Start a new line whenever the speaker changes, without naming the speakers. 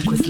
to